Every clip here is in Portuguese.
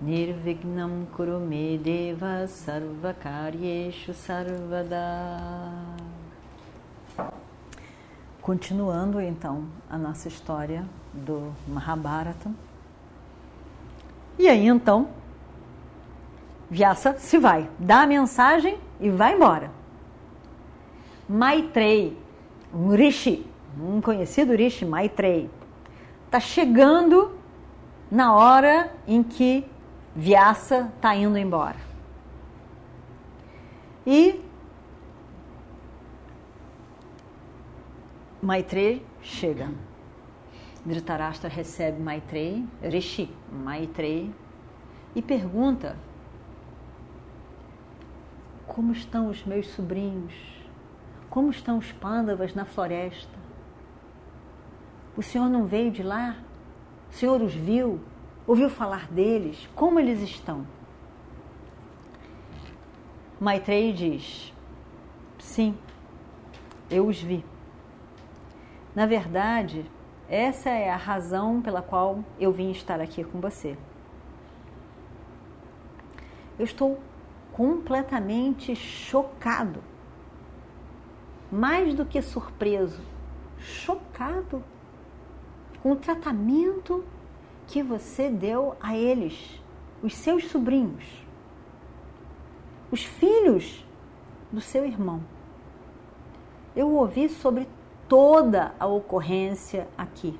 Nirvignam Kurume Deva Sarvakaryeshu Sarvada Continuando então a nossa história do Mahabharata. E aí então, Vyasa se vai, dá a mensagem e vai embora. Maitreyi, um Rishi, um conhecido Rishi, Maitreyi, está chegando na hora em que Vyasa está indo embora. E Maitreyi chega. Dhritarashtra recebe Maitreyi, Rishi Maitreyi, e pergunta: Como estão os meus sobrinhos? Como estão os pândavas na floresta? O senhor não veio de lá? O senhor os viu? Ouviu falar deles? Como eles estão? Maitreyi diz: Sim, eu os vi. Na verdade, essa é a razão pela qual eu vim estar aqui com você. Eu estou completamente chocado. Mais do que surpreso, chocado com o tratamento que você deu a eles, os seus sobrinhos, os filhos do seu irmão. Eu ouvi sobre toda a ocorrência aqui.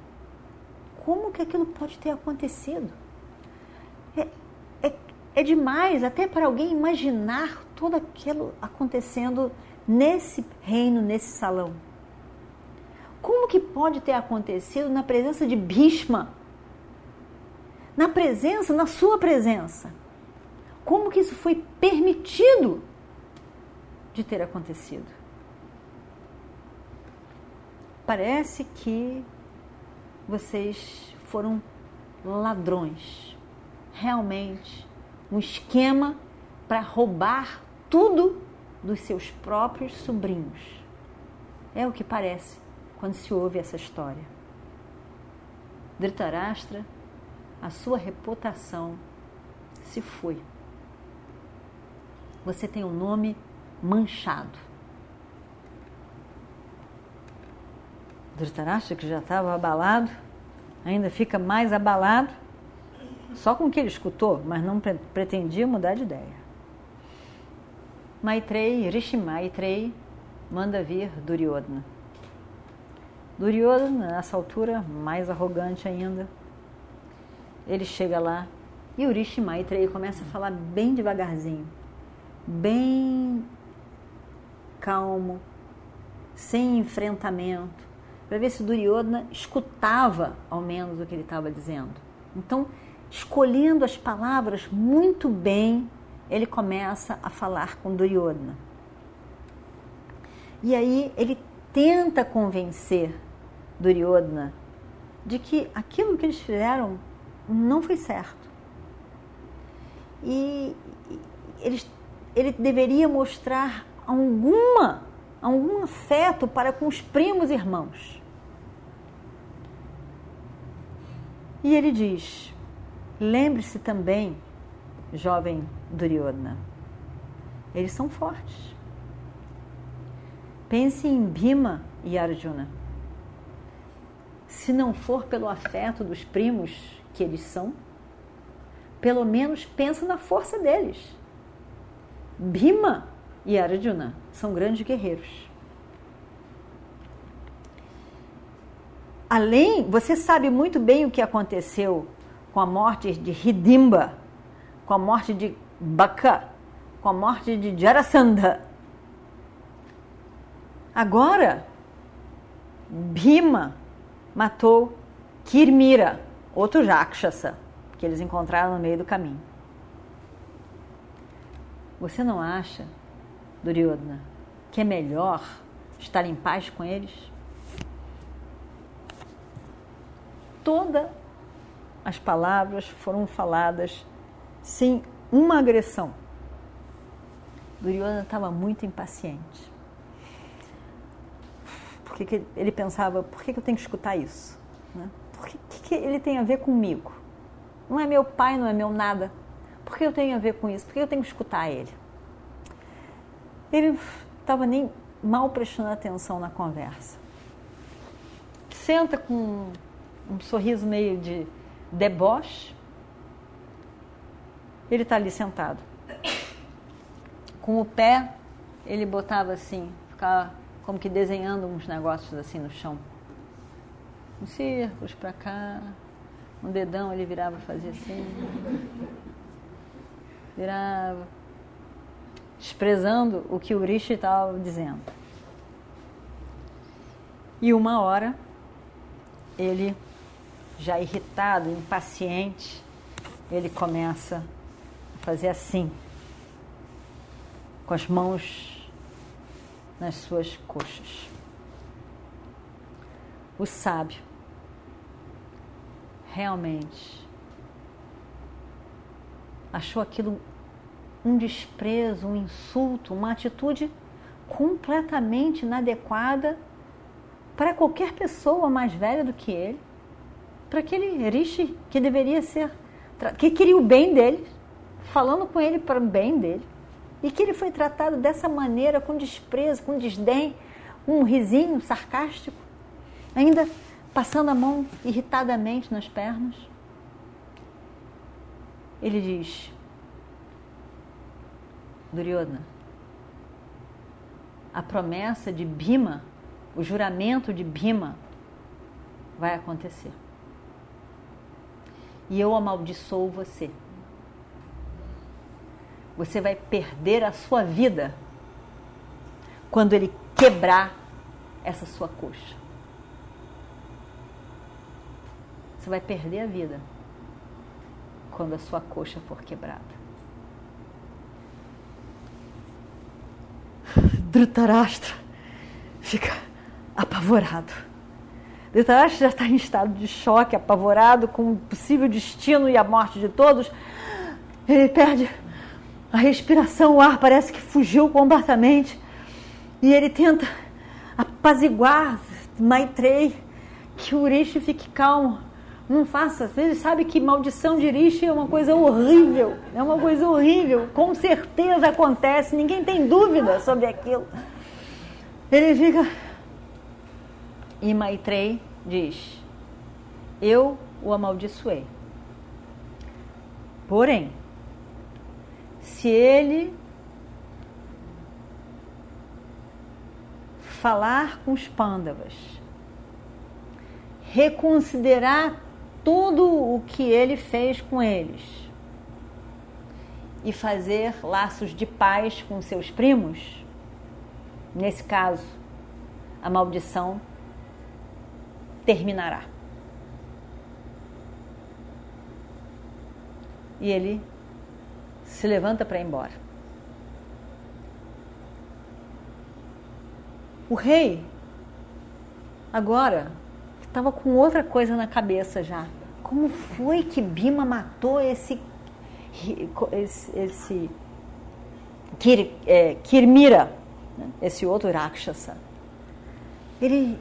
Como que aquilo pode ter acontecido? É, é, é demais até para alguém imaginar tudo aquilo acontecendo nesse reino, nesse salão. Como que pode ter acontecido na presença de Bhishma? Na presença, na sua presença. Como que isso foi permitido de ter acontecido? parece que vocês foram ladrões. Realmente, um esquema para roubar tudo dos seus próprios sobrinhos. É o que parece quando se ouve essa história. Dhritarashtra, a sua reputação se foi. Você tem um nome manchado. Dhritarashtra, que já estava abalado, ainda fica mais abalado, só com o que ele escutou, mas não pre pretendia mudar de ideia. Maitreyi, Rishi Maitreyi, manda vir Duryodhana. Duryodhana, nessa altura, mais arrogante ainda, ele chega lá e o Rishi Maitreyi começa a falar bem devagarzinho, bem calmo, sem enfrentamento, para ver se Duryodhana escutava ao menos o que ele estava dizendo. Então, escolhendo as palavras muito bem, ele começa a falar com Duryodhana. E aí ele tenta convencer Duryodhana de que aquilo que eles fizeram não foi certo. E eles, ele deveria mostrar alguma, algum afeto para com os primos irmãos. E ele diz: lembre-se também, jovem Duryodhana, eles são fortes. Pense em Bhima e Arjuna. Se não for pelo afeto dos primos que eles são, pelo menos pensa na força deles. Bhima e Arjuna são grandes guerreiros. Além, você sabe muito bem o que aconteceu com a morte de Hidimba, com a morte de Baka, com a morte de Jarasandha. Agora, Bhima matou Kirmira, outro Rakshasa, que eles encontraram no meio do caminho. Você não acha, Duryodhana, que é melhor estar em paz com eles? Todas as palavras foram faladas sem uma agressão. Duryodhana estava muito impaciente. Porque que ele pensava, por que, eu tenho que escutar isso? Né? Por que, que ele tem a ver comigo? Não é meu pai, não é meu nada. Por que eu tenho a ver com isso? Por que eu tenho que escutar ele? Ele estava nem mal prestando atenção na conversa. Senta com um sorriso meio de deboche. Ele está ali sentado. Com o pé, ele botava assim, ficava como que desenhando uns negócios assim no chão. Uns círculos para cá, um dedão ele virava fazia assim. Virava. Desprezando o que o Rishi estava dizendo. E uma hora, ele, já irritado, impaciente, ele começa a fazer assim, com as mãos nas suas coxas. O sábio realmente. Achou aquilo um desprezo, um insulto, uma atitude completamente inadequada para qualquer pessoa mais velha do que ele, para aquele Rishi que deveria ser, que queria o bem dele, falando com ele para o bem dele, e que ele foi tratado dessa maneira, com desprezo, com desdém, um risinho sarcástico, ainda passando a mão irritadamente nas pernas. Ele diz: Duryodhana, a promessa de Bima o juramento de Bima vai acontecer. E eu amaldiçoo você. Você vai perder a sua vida quando ele quebrar essa sua coxa. Você vai perder a vida quando a sua coxa for quebrada. Dhritarashtra fica apavorado. Dhritarashtra já está em estado de choque, apavorado com o possível destino e a morte de todos. Ele perde a respiração, o ar parece que fugiu completamente. E ele tenta apaziguar Maitrey, que o Urishi fique calmo. Não faça, ele sabe que maldição de Urishi é uma coisa horrível, é uma coisa horrível, com certeza acontece, ninguém tem dúvida sobre aquilo. Ele fica e Maitrey diz: Eu o amaldiçoei. Porém, se ele falar com os pândavas, reconsiderar tudo o que ele fez com eles e fazer laços de paz com seus primos, nesse caso, a maldição terminará. E ele se levanta para ir embora. O rei, agora, estava com outra coisa na cabeça já. Como foi que Bima matou esse esse, esse Kir, é, Kirmira, né? esse outro Rakshasa? Ele,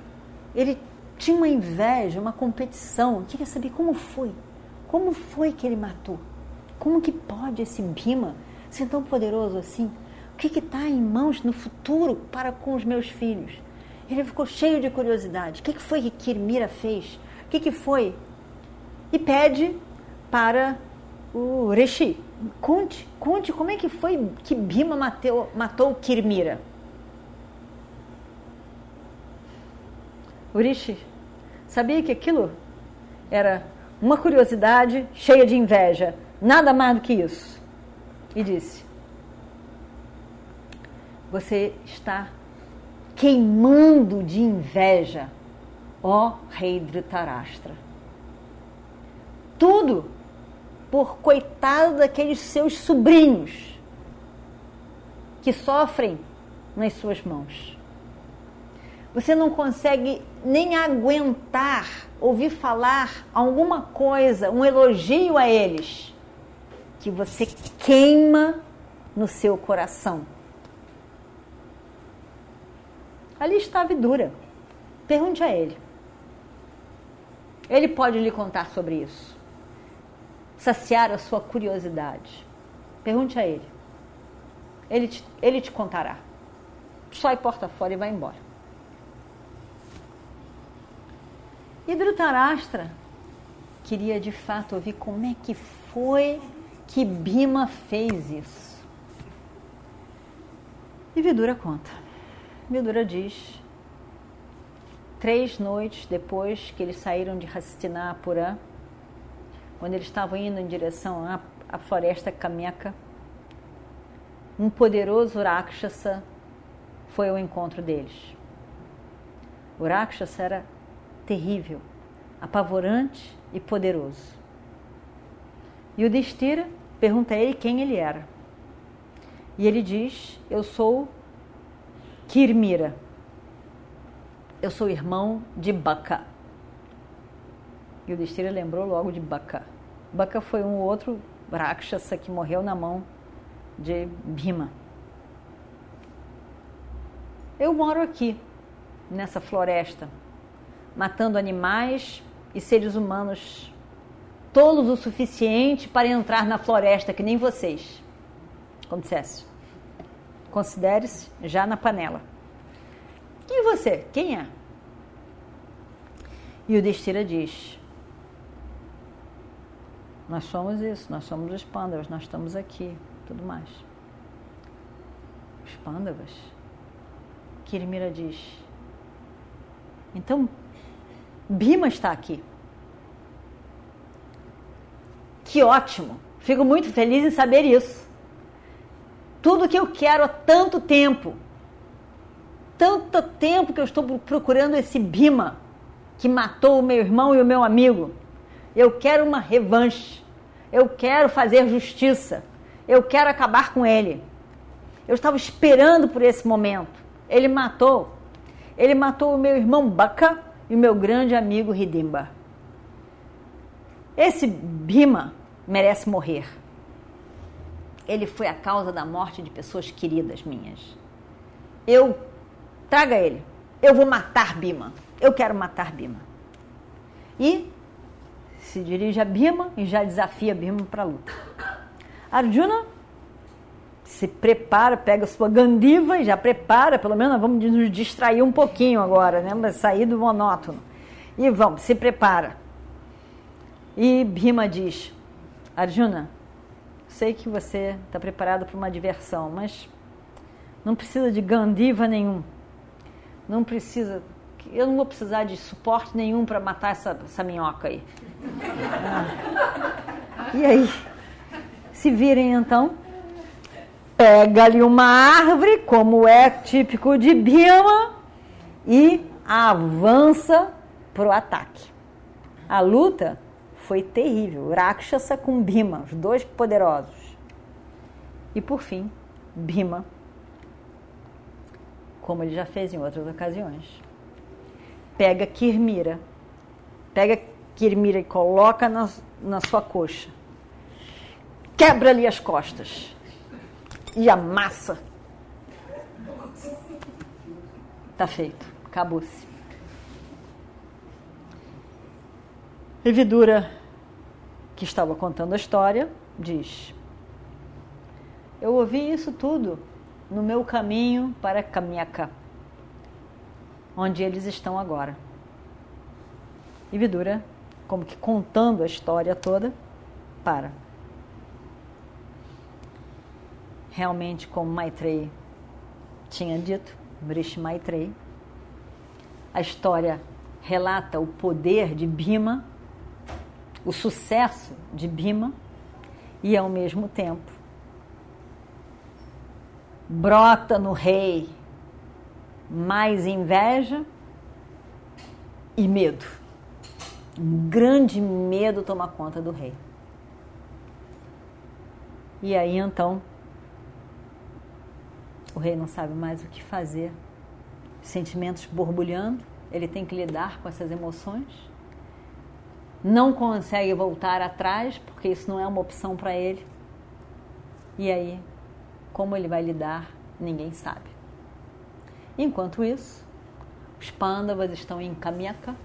ele tinha uma inveja, uma competição, queria saber como foi. Como foi que ele matou? Como que pode esse Bima ser tão poderoso assim? O que está em mãos no futuro para com os meus filhos? Ele ficou cheio de curiosidade. O que, que foi que Kirmira fez? O que, que foi? E pede para o Rishi. Conte, conte como é que foi que Bima matou, matou Kirmira. Urishi sabia que aquilo era uma curiosidade cheia de inveja, nada mais do que isso. E disse: Você está queimando de inveja, ó rei Dhritarashtra. Tudo por coitado daqueles seus sobrinhos. que sofrem nas suas mãos. Você não consegue nem aguentar ouvir falar alguma coisa, um elogio a eles, que você queima no seu coração. Ali está a Vidura. Pergunte a ele. Ele pode lhe contar sobre isso. Saciar a sua curiosidade. Pergunte a ele. Ele te, ele te contará. Só e porta fora e vai embora. E Dhritarashtra queria de fato ouvir como é que foi que Bima fez isso. E Vidura conta. Vidura diz: três noites depois que eles saíram de Hastinapura, quando eles estavam indo em direção à, à floresta Kameka, um poderoso Rakshasa foi ao encontro deles. O Rakshasa era terrível, apavorante e poderoso. E o Destira pergunta a ele quem ele era. E ele diz: Eu sou Kirmira. Eu sou irmão de Baka. E o Destira lembrou logo de Baka. Baka foi um outro Rakshasa que morreu na mão de Bhima. Eu moro aqui, nessa floresta, matando animais e seres humanos tolos o suficiente para entrar na floresta, que nem vocês. Como dissesse. Considere-se já na panela. E você? Quem é? E o Destira diz: Nós somos isso, nós somos os pândavas, nós estamos aqui, tudo mais. Os pândavas? Kirmira diz: Então Bima está aqui. Que ótimo! Fico muito feliz em saber isso. Tudo que eu quero há tanto tempo. Tanto tempo que eu estou procurando esse Bima que matou o meu irmão e o meu amigo. Eu quero uma revanche. Eu quero fazer justiça. Eu quero acabar com ele. Eu estava esperando por esse momento. Ele matou. Ele matou o meu irmão Baca e o meu grande amigo Hidimba. Esse Bima merece morrer. Ele foi a causa da morte de pessoas queridas minhas. Eu traga ele. Eu vou matar Bima. Eu quero matar Bima. E se dirige a Bima e já desafia Bima para a luta. Arjuna se prepara, pega sua gandiva e já prepara, pelo menos vamos nos distrair um pouquinho agora, né? Sair do monótono. E vamos, se prepara. E Bhima diz: Arjuna, sei que você está preparado para uma diversão, mas não precisa de gandiva nenhum. Não precisa. Eu não vou precisar de suporte nenhum para matar essa, essa minhoca aí. Ah. E aí? Se virem então pega-lhe uma árvore, como é típico de Bhima, e avança para o ataque. A luta foi terrível. Rakshasa com Bhima, os dois poderosos. E por fim, Bhima, como ele já fez em outras ocasiões, pega Kirmira, pega Kirmira e coloca na, na sua coxa, quebra-lhe as costas e amassa. Tá feito, acabou-se. Evidura, que estava contando a história, diz: Eu ouvi isso tudo no meu caminho para Kamyaka, onde eles estão agora. E Vidura, como que contando a história toda, para. realmente como Maitreyi tinha dito, Brish Maitreyi. A história relata o poder de Bhima, o sucesso de Bhima e ao mesmo tempo brota no rei mais inveja e medo. Um grande medo toma conta do rei. O rei não sabe mais o que fazer. Sentimentos borbulhando, ele tem que lidar com essas emoções. Não consegue voltar atrás, porque isso não é uma opção para ele. E aí, como ele vai lidar, ninguém sabe. Enquanto isso, os pândavas estão em Kamyaka,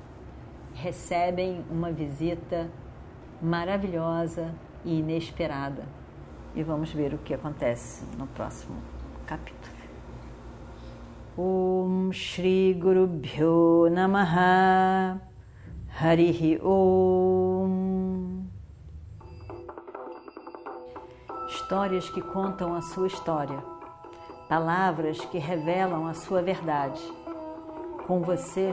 recebem uma visita maravilhosa e inesperada. E vamos ver o que acontece no próximo capítulo. Om Shri Guru Bhyo Namaha Harihi Om Histórias que contam a sua história, palavras que revelam a sua verdade. Com você,